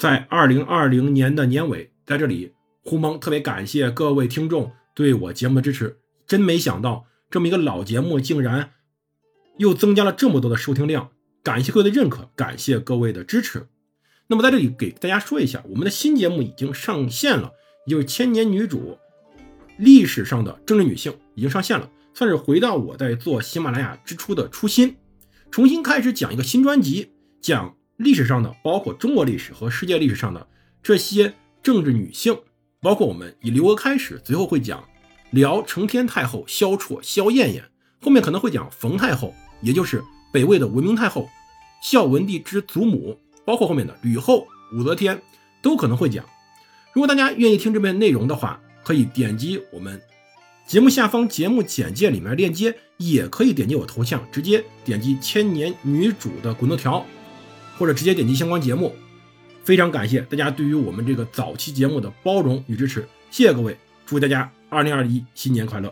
在二零二零年的年尾，在这里，胡蒙特别感谢各位听众对我节目的支持。真没想到，这么一个老节目竟然又增加了这么多的收听量，感谢各位的认可，感谢各位的支持。那么在这里给大家说一下，我们的新节目已经上线了，也就是《千年女主》历史上的政治女性已经上线了，算是回到我在做喜马拉雅之初的初心，重新开始讲一个新专辑，讲。历史上的，包括中国历史和世界历史上的这些政治女性，包括我们以刘娥开始，最后会讲辽承天太后萧绰萧燕燕，后面可能会讲冯太后，也就是北魏的文明太后孝文帝之祖母，包括后面的吕后、武则天，都可能会讲。如果大家愿意听这边内容的话，可以点击我们节目下方节目简介里面链接，也可以点击我头像，直接点击千年女主的滚动条。或者直接点击相关节目，非常感谢大家对于我们这个早期节目的包容与支持，谢谢各位，祝大家二零二一新年快乐！